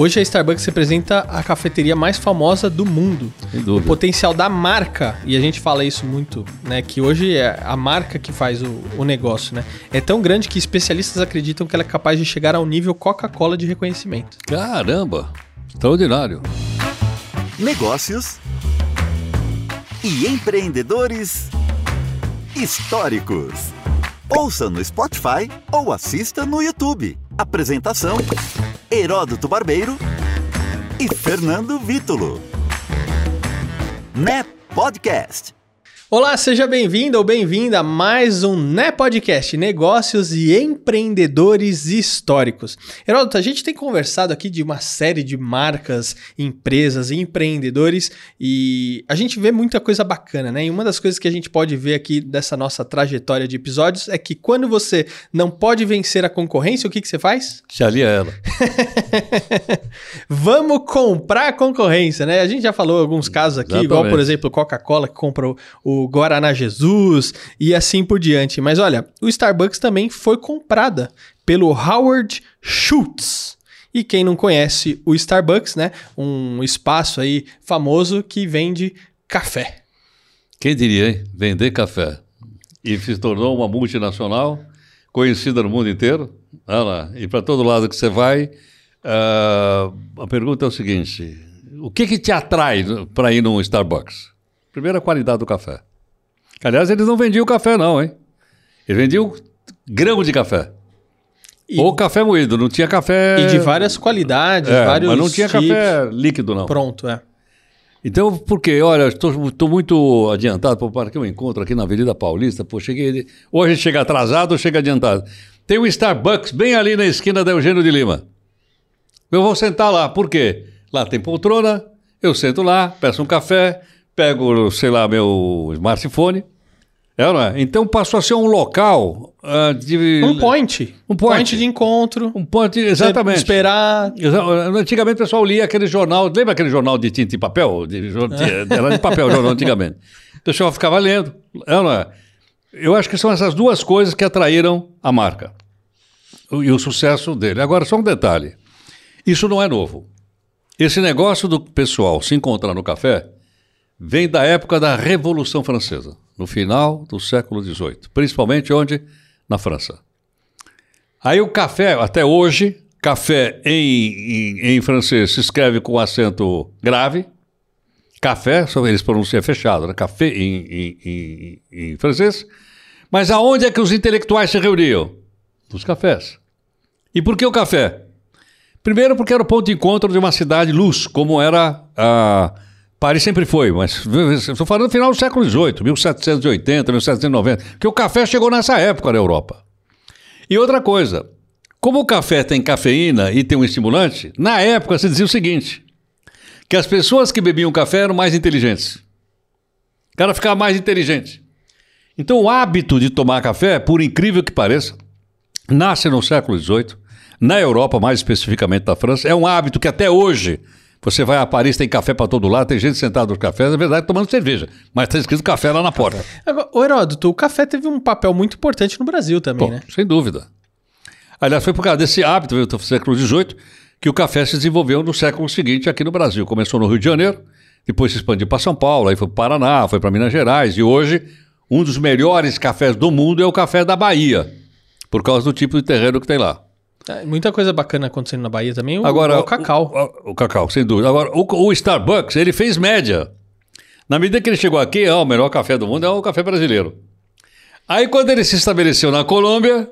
Hoje a Starbucks representa a cafeteria mais famosa do mundo. Sem O dúvida. potencial da marca, e a gente fala isso muito, né? Que hoje é a marca que faz o, o negócio, né? É tão grande que especialistas acreditam que ela é capaz de chegar ao nível Coca-Cola de reconhecimento. Caramba! Extraordinário. negócios e empreendedores históricos. Ouça no Spotify ou assista no YouTube. Apresentação: Heródoto Barbeiro e Fernando Vítulo. Né Podcast. Olá, seja bem-vindo ou bem-vinda a mais um Né Podcast, Negócios e Empreendedores Históricos. Heródoto, a gente tem conversado aqui de uma série de marcas, empresas e empreendedores e a gente vê muita coisa bacana, né? E uma das coisas que a gente pode ver aqui dessa nossa trajetória de episódios é que quando você não pode vencer a concorrência, o que, que você faz? Se alia ela. Vamos comprar a concorrência, né? A gente já falou alguns casos aqui, igual, por Exatamente. exemplo, Coca-Cola que compra o, Guaraná Jesus e assim por diante. Mas olha, o Starbucks também foi comprada pelo Howard Schultz. E quem não conhece o Starbucks, né? Um espaço aí famoso que vende café. Quem diria, hein? Vender café. E se tornou uma multinacional, conhecida no mundo inteiro. Olha lá. E para todo lado que você vai, ah, a pergunta é o seguinte: o que, que te atrai para ir num Starbucks? Primeiro, a qualidade do café. Aliás, eles não vendiam café, não, hein? Eles vendiam grão de café. E, Ou café moído, não tinha café. e de várias qualidades, É, vários mas não tinha tipos. café líquido, não. Pronto, é. Então, por quê? Olha, estou muito adiantado para que eu encontro aqui na Avenida Paulista. Pô, cheguei. Ou a gente chega atrasado ou chega adiantado. Tem um Starbucks bem ali na esquina da Eugênio de Lima. Eu vou sentar lá. Por quê? Lá tem poltrona, eu sento lá, peço um café, pego, sei lá, meu smartphone. É, é? Então passou a ser um local ah, de. Um point. Um point. de encontro. Um ponto, exatamente. Esperar. Exa- Antigamente o pessoal lia aquele jornal, lembra aquele jornal de tinta e papel? De, de- era de papel o jornal antigamente. O pessoal ficava lendo. É é? Eu acho que são essas duas coisas que atraíram a marca e o sucesso dele. Agora, só um detalhe: isso não é novo. Esse negócio do pessoal se encontrar no café vem da época da Revolução Francesa, no final do século XVIII, principalmente onde? Na França. Aí o café, até hoje, café em, em, em francês se escreve com acento grave. Café, só eles pronunciam fechado, né? Café em, em, em, francês. Mas aonde é que os intelectuais se reuniam? Nos cafés. E por que o café? Primeiro porque era o ponto de encontro de uma cidade luz, como era a... Paris sempre foi, mas estou falando no final do século XVIII, 1780, 1790, que o café chegou nessa época na Europa. E outra coisa, como o café tem cafeína e tem um estimulante, na época se dizia o seguinte: que as pessoas que bebiam café eram mais inteligentes. O cara ficava mais inteligente. Então o hábito de tomar café, por incrível que pareça, nasce no século XVIII, na Europa, mais especificamente na França, é um hábito que até hoje você vai a Paris, tem café para todo lado, tem gente sentada nos cafés, na verdade tomando cerveja, mas está escrito café lá na porta. Agora, ô Heródoto, o café teve um papel muito importante no Brasil também, Pô, né? Sem dúvida. Aliás, foi por causa desse hábito do século XVIII que o café se desenvolveu no século seguinte aqui no Brasil. Começou no Rio de Janeiro, depois se expandiu para São Paulo, aí foi para o Paraná, foi para Minas Gerais, e hoje um dos melhores cafés do mundo é o café da Bahia, por causa do tipo de terreno que tem lá. É, Muita coisa bacana acontecendo na Bahia também. O, Agora, o cacau. O, o- o cacau, sem dúvida. Agora, o, o Starbucks, ele fez média. Na medida que ele chegou aqui, ah, o melhor café do mundo é o café brasileiro. Aí, quando ele se estabeleceu na Colômbia,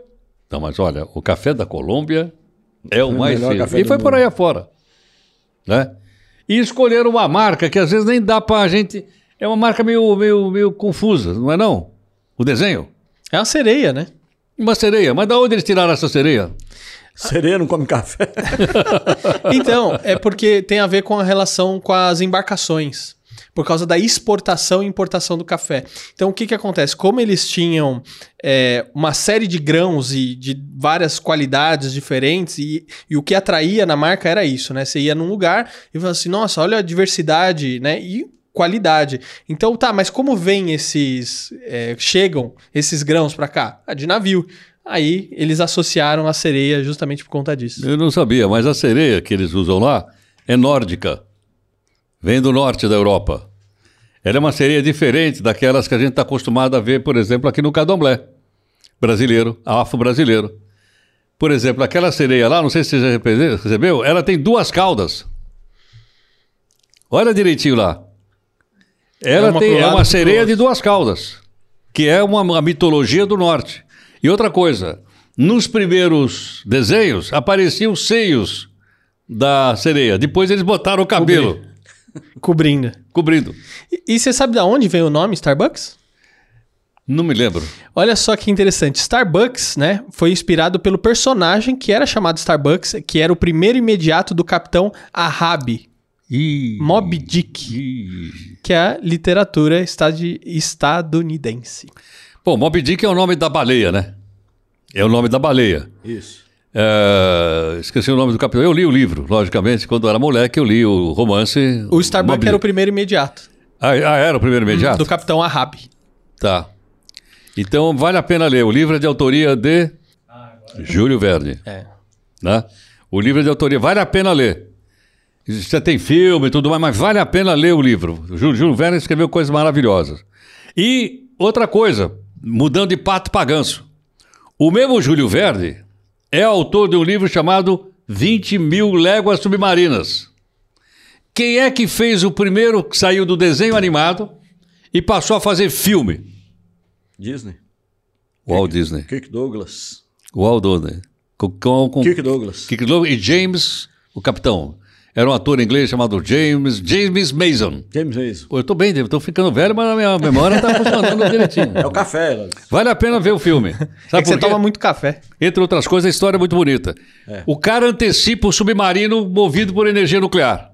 não, mas olha, o café da Colômbia é o o mais café E foi por mundo. aí afora. Né? E escolheram uma marca que às vezes nem dá pra gente. É uma marca meio, meio, meio confusa, não é não? O desenho? É uma sereia, né? Uma sereia. Mas da onde eles tiraram essa sereia? Sereia não come café. Então, é porque tem a ver com a relação com as embarcações. Por causa da exportação e importação do café. Então, o que, que acontece? Como eles tinham é, uma série de grãos e de várias qualidades diferentes, e, e o que atraía na marca era isso, né? Você ia num lugar e falava assim, nossa, olha a diversidade, né? E qualidade. Então, tá, mas como vem esses. é, chegam esses grãos para cá? Ah, de navio. Aí eles associaram a sereia justamente por conta disso. Eu não sabia, mas a sereia que eles usam lá é nórdica. Vem do norte da Europa. Ela é uma sereia diferente daquelas que a gente está acostumado a ver, por exemplo, aqui no Cadomblé. Brasileiro, afro-brasileiro. Por exemplo, aquela sereia lá, não sei se você já recebeu, ela tem duas caudas. Olha direitinho lá. Ela uma tem, é uma sereia de duas caudas, que é uma, uma mitologia do norte. E outra coisa, nos primeiros desenhos apareciam os seios da sereia. Depois eles botaram o cabelo Cobrindo. cobrindo. E, e você sabe de onde veio o nome Starbucks? Não me lembro. Olha só que interessante. Starbucks, né, foi inspirado pelo personagem que era chamado Starbucks, que era o primeiro imediato do capitão Ahab, Ih, Moby Dick, ih. que é a literatura estad- estadunidense. Bom, Moby Dick é o nome da baleia, né? É o nome da baleia. Isso. É, esqueci o nome do capitão. Eu li o livro, logicamente. Quando eu era moleque, eu li o romance. O Starbucks Moby era o primeiro imediato Ah, ah, era o primeiro imediato? do capitão Ahab. Tá. Então vale a pena ler. O livro é de autoria de Júlio Verne. É. Né? O livro é de autoria. Vale a pena ler. Você tem filme e tudo mais, mas vale a pena ler o livro. O Júlio, Júlio Verne escreveu coisas maravilhosas. E outra coisa, mudando de pato para ganso. O mesmo Júlio Verne é autor de um livro chamado 20 mil léguas submarinas. Quem é que fez o primeiro que saiu do desenho animado e passou a fazer filme? Disney. Walt Disney. Kirk Douglas. Walt Disney. Com, com, com Kirk Douglas. Kirk Douglas e James, o capitão. Era um ator inglês chamado James, James Mason. James Mason. Pô, eu tô bem, tô ficando velho, mas a minha memória tá funcionando direitinho. É o café, Elas. Vale a pena ver o filme. É Sabe que você toma muito café. Entre outras coisas, a história é muito bonita. O cara antecipa o submarino movido por energia nuclear.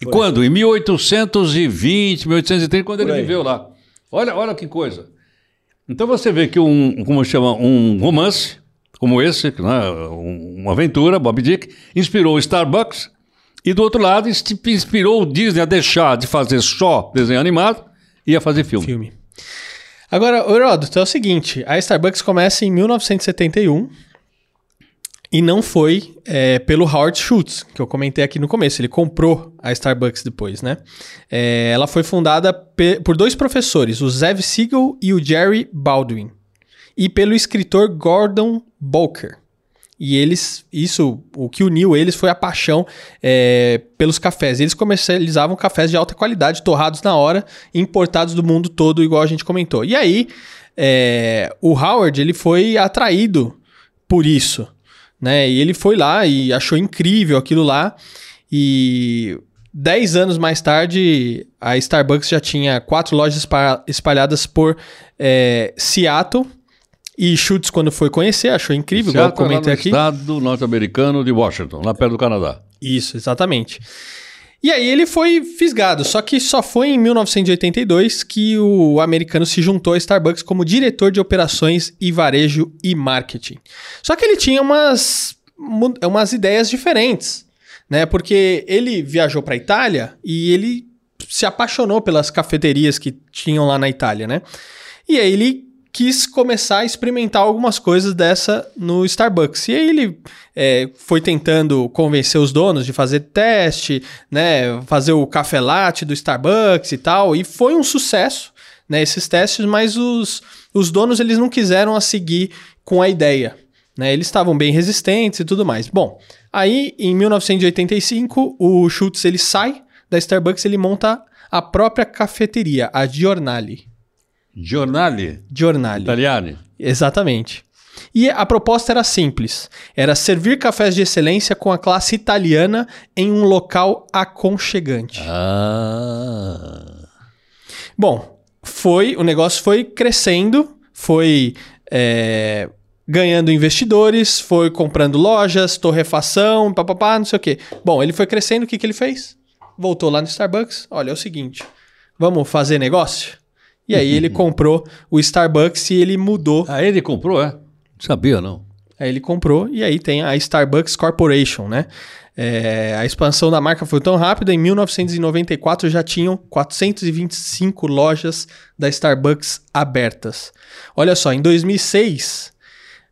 E quando? Em 1820, 1830, quando Por ele aí. viveu lá. Olha, olha que coisa. Então você vê que um, como chama, um romance como esse, né, um- uma aventura, Bob Dick, inspirou o Starbucks e do outro lado inspirou o Disney a deixar de fazer só desenho animado e a fazer filme. Filme. Agora, Heródoto, é o seguinte: a Starbucks começa em 1971 e não foi é, pelo Howard Schultz, que eu comentei aqui no começo. Ele comprou a Starbucks depois, né? É, ela foi fundada por dois professores, o Zev Siegel e o Jerry Baldwin, e pelo escritor Gordon Bolker. E eles, isso, o que uniu eles foi a paixão é, pelos cafés. Eles comercializavam cafés de alta qualidade, torrados na hora, importados do mundo todo, igual a gente comentou. E aí, é, o Howard, ele foi atraído por isso, né? E ele foi lá e achou incrível aquilo lá. E dez anos mais tarde, a Starbucks já tinha quatro lojas espa- espalhadas por é, Seattle. E Schultz, quando foi conhecer, achou incrível, igual eu lá comentei aqui. estado norte-americano de Washington, lá perto do Canadá. Isso, exatamente. E aí ele foi fisgado, só que só foi em 1982 que o americano se juntou à Starbucks como diretor de operações e varejo e marketing. Só que ele tinha umas, umas ideias diferentes, né? Porque ele viajou para Itália e ele se apaixonou pelas cafeterias que tinham lá na Itália, né? E aí ele quis começar a experimentar algumas coisas dessa no Starbucks. E aí ele é, foi tentando convencer os donos de fazer teste, né? Fazer o café latte do Starbucks e tal. E foi um sucesso, né? Esses testes, mas os, os donos eles não quiseram a seguir com a ideia. Né, eles estavam bem resistentes e tudo mais. Bom, aí em 1985 o Schultz ele sai da Starbucks, ele monta a própria cafeteria, a Giornali. Giornali, Giornali. italiani. Exatamente. E a proposta era simples: era servir cafés de excelência com a classe italiana em um local aconchegante. Ah. Bom, foi o negócio foi crescendo, foi é, ganhando investidores, foi comprando lojas, torrefação, papapá, não sei o quê. Bom, ele foi crescendo, o que, que ele fez? Voltou lá no Starbucks. Olha, é o seguinte, vamos fazer negócio? E aí ele comprou o Starbucks e ele mudou Ah, ele comprou, é? Não sabia, não. Aí ele comprou e aí tem a Starbucks Corporation, né? É, a expansão da marca foi tão rápida, em 1994 já tinham 425 lojas da Starbucks abertas. Olha só, em 2006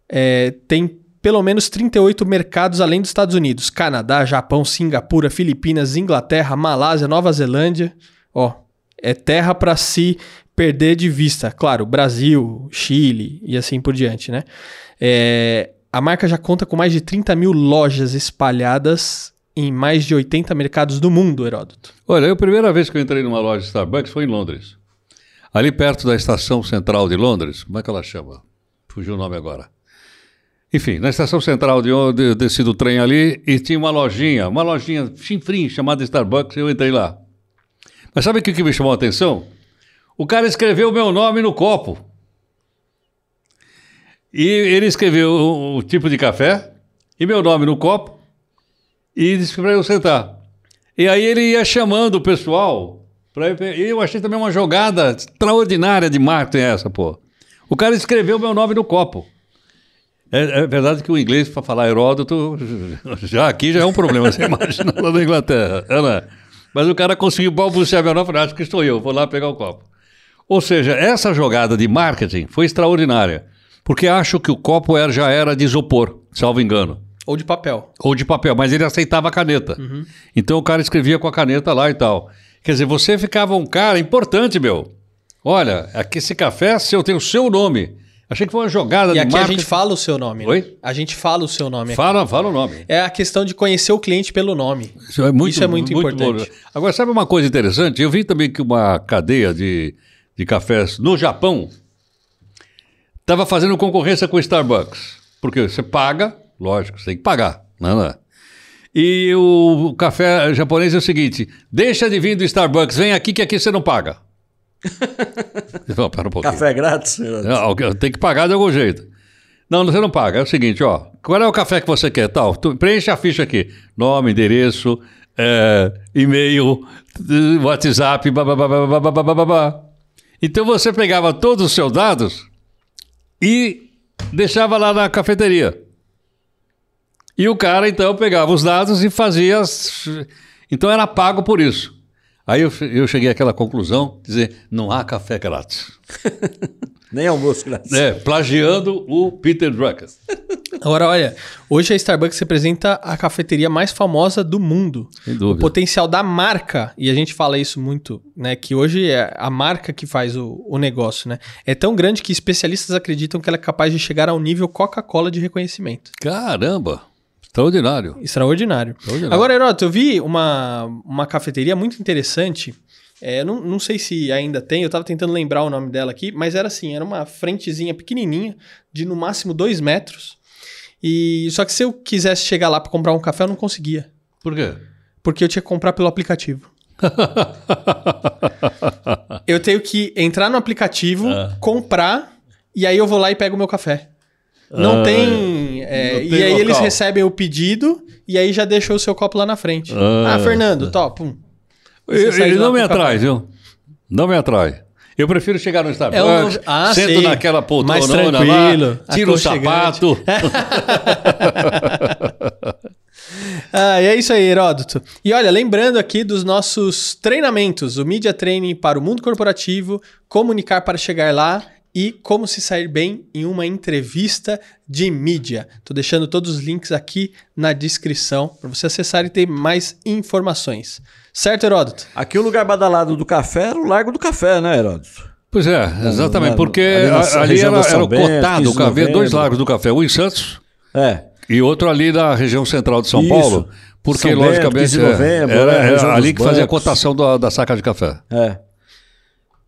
é, tem pelo menos 38 mercados além dos Estados Unidos: Canadá, Japão, Singapura, Filipinas, Inglaterra, Malásia, Nova Zelândia. Ó, é terra para se perder de vista. Claro, Brasil, Chile e assim por diante, né? É, a marca já conta com mais de 30 mil lojas espalhadas em mais de 80 mercados do mundo, Heródoto. Olha, a primeira vez que eu entrei numa loja de Starbucks foi em Londres. Ali perto da estação central de Londres, como é que ela chama? Fugiu o nome agora. Enfim, na estação central de onde desci do trem ali e tinha uma lojinha, uma lojinha chinfrim chamada Starbucks, eu entrei lá. Mas sabe o que, me chamou a atenção? O cara escreveu o meu nome no copo. E ele escreveu o, o tipo de café e meu nome no copo e disse para eu sentar. E aí ele ia chamando o pessoal. Pra, e eu achei também uma jogada extraordinária de marketing essa, pô. O cara escreveu meu nome no copo. É, é verdade que o inglês, para falar Heródoto, já aqui já é um problema, você imagina lá na Inglaterra. Né? Mas o cara conseguiu balbuciar meu nome e falou, acho que estou eu, vou lá pegar o copo. Ou seja, essa jogada de marketing foi extraordinária, porque acho que o copo era, já era de isopor, salvo engano. Ou de papel. Ou de papel, mas ele aceitava a caneta. Então o cara escrevia com a caneta lá e tal. Quer dizer, você ficava um cara importante, meu. Olha, aqui esse café, se eu tenho o seu nome. Achei que foi uma jogada E de aqui a gente fala o seu nome. né? Oi? A gente fala o seu nome. aqui. Fala, fala o nome. É a questão de conhecer o cliente pelo nome. Isso é muito, Isso é muito importante. bom. Agora, sabe uma coisa interessante? Eu vi também que uma cadeia de, de cafés no Japão estava fazendo concorrência com o Starbucks. Porque você paga, lógico, você tem que pagar. Não, não. E o café japonês é o seguinte: deixa de vir do Starbucks, vem aqui que aqui você não paga. Fala, pera um pouquinho. Café grátis? Não, tem que pagar de algum jeito. Não, você não paga. É o seguinte, ó. Qual é o café que você quer? Tal. Tu preenche a ficha aqui. Nome, endereço, é, e-mail, WhatsApp, babá. Então você pegava todos os seus dados e deixava lá na cafeteria. E o cara então pegava os dados e fazia. Então era pago por isso. Aí eu, eu cheguei àquela conclusão, dizer, não há café grátis. Nem almoço grátis. É, plagiando o Peter Drucker. Agora, olha, hoje a Starbucks representa a cafeteria mais famosa do mundo. Sem O dúvida. potencial da marca, e a gente fala isso muito, né? Que hoje é a marca que faz o, o negócio, né? É tão grande que especialistas acreditam que ela é capaz de chegar ao nível Coca-Cola de reconhecimento. Caramba, extraordinário. Extraordinário. Extraordinário. Agora, Heroto, eu vi uma, uma cafeteria muito interessante. É, não, não sei se ainda tem, eu tava tentando lembrar o nome dela aqui, mas era assim, era uma frentezinha pequenininha, de no máximo dois metros. E só que se eu quisesse chegar lá para comprar um café, eu não conseguia, Por quê? porque eu tinha que comprar pelo aplicativo. Eu tenho que entrar no aplicativo, Ah. comprar, e aí eu vou lá e pego o meu café. Não Ah, tem. é, não e tem aí eles local. recebem o pedido e aí já deixou o seu copo lá na frente. Ah. Ah, Fernando, top. Ele, não me atrai, viu? Não me atrai. Eu prefiro chegar no Starbucks, É o- ah, sento sei. naquela Mais poltrona tranquilo, lá, tiro o sapato. Ah, e é isso aí, Heródoto. E olha, lembrando aqui dos nossos treinamentos: o Media Training para o mundo corporativo, comunicar para chegar lá e como se sair bem em uma entrevista de mídia. Tô deixando todos os links aqui na descrição para você acessar e ter mais informações. Certo, Heródoto? Aqui o lugar badalado do café era o Largo do Café, né, Heródoto? Pois é, exatamente, na- porque ali na ali era, era o Bento, cotado, 15 de havia dois lagos do café, um em Santos É. e outro ali na região central de São Isso. Paulo, porque São Bento, logicamente 15 de é, novembro, era, né, era região ali que fazia a bancos. cotação da, da saca de café. É.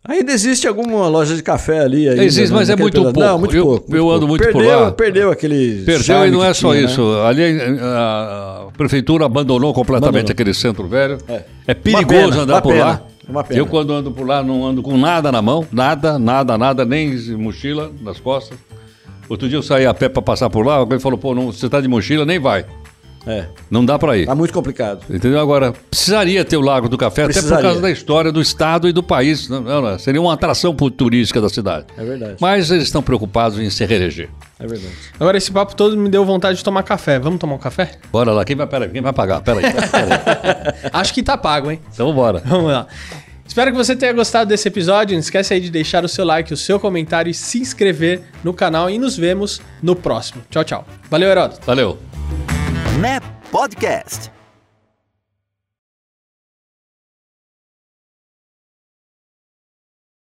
Ainda existe alguma loja de café ali? ainda, Existe, né, mas é muito pedaço? pouco. Não, muito Eu- pouco. eu ando muito por perdeu, lá. Perdeu aquele. Perdeu e não é só tinha, né? isso. Ali a, a prefeitura abandonou completamente Abandonou. aquele centro velho. É. É, perigoso pena, andar por pena, lá. Eu, quando ando por lá, não ando com nada na mão. Nada, nada, nada, nem mochila nas costas. Outro dia eu saí a pé para passar por lá, alguém falou, pô, não, você tá de mochila, nem vai. É. Não dá para ir. Tá muito complicado. Entendeu? Agora, precisaria ter o Lago do Café, até por causa da história do estado e do país. Não, não, não, seria uma atração turística da cidade. É verdade. Mas eles estão preocupados em se reeleger. É verdade. Agora, esse papo todo me deu vontade de tomar café. Vamos tomar um café? Bora lá, quem vai, pera, quem vai pagar? Pera aí. Pera aí. Acho que tá pago, hein? Então bora. Vamos lá. Espero que você tenha gostado desse episódio. Não esquece aí de deixar o seu like, o seu comentário e se inscrever no canal. E nos vemos no próximo. Tchau, tchau. Valeu, Heródoto. Valeu. NEP Podcast.